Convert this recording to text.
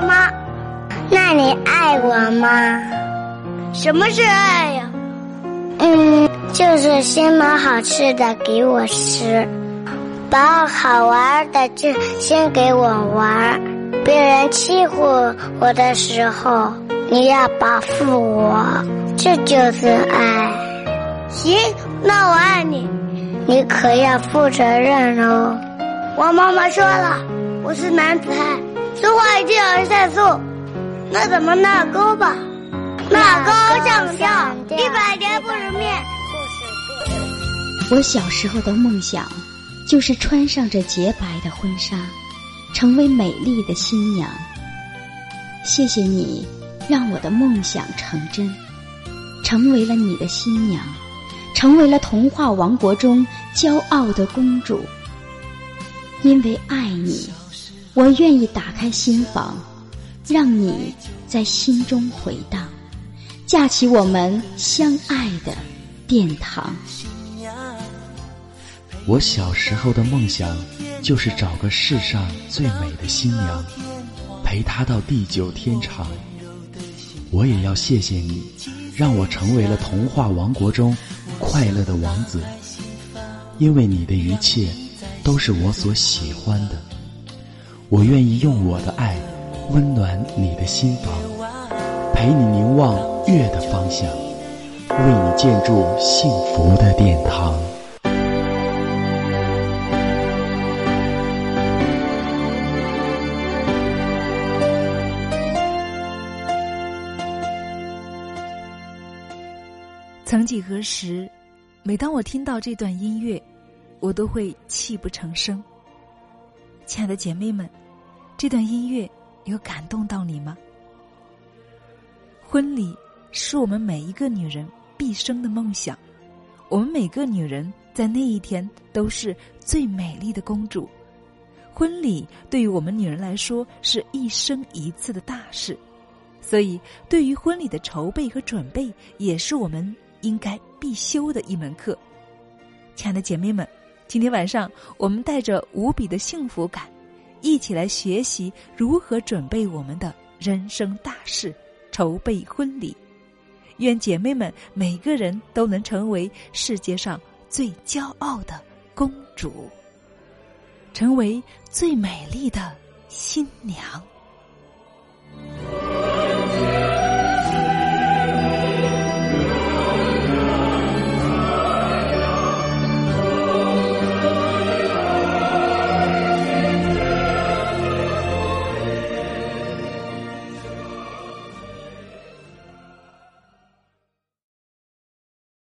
道吗？那你爱我吗？什么是爱呀？嗯，就是先买好吃的给我吃，把好玩的就先给我玩。别人欺负我的时候，你要保护我，这就是爱。行，那我爱你，你可要负责任哦。我妈妈说了，我是男子汉，说话一定要算数。那怎么纳钩吧？纳钩上吊，一百年不如面。我小时候的梦想，就是穿上这洁白的婚纱。成为美丽的新娘。谢谢你，让我的梦想成真，成为了你的新娘，成为了童话王国中骄傲的公主。因为爱你，我愿意打开心房，让你在心中回荡，架起我们相爱的殿堂。我小时候的梦想。就是找个世上最美的新娘，陪她到地久天长。我也要谢谢你，让我成为了童话王国中快乐的王子。因为你的一切都是我所喜欢的，我愿意用我的爱温暖你的心房，陪你凝望月的方向，为你建筑幸福的殿堂。曾几何时，每当我听到这段音乐，我都会泣不成声。亲爱的姐妹们，这段音乐有感动到你吗？婚礼是我们每一个女人毕生的梦想，我们每个女人在那一天都是最美丽的公主。婚礼对于我们女人来说是一生一次的大事，所以对于婚礼的筹备和准备也是我们。应该必修的一门课，亲爱的姐妹们，今天晚上我们带着无比的幸福感，一起来学习如何准备我们的人生大事，筹备婚礼。愿姐妹们每个人都能成为世界上最骄傲的公主，成为最美丽的新娘。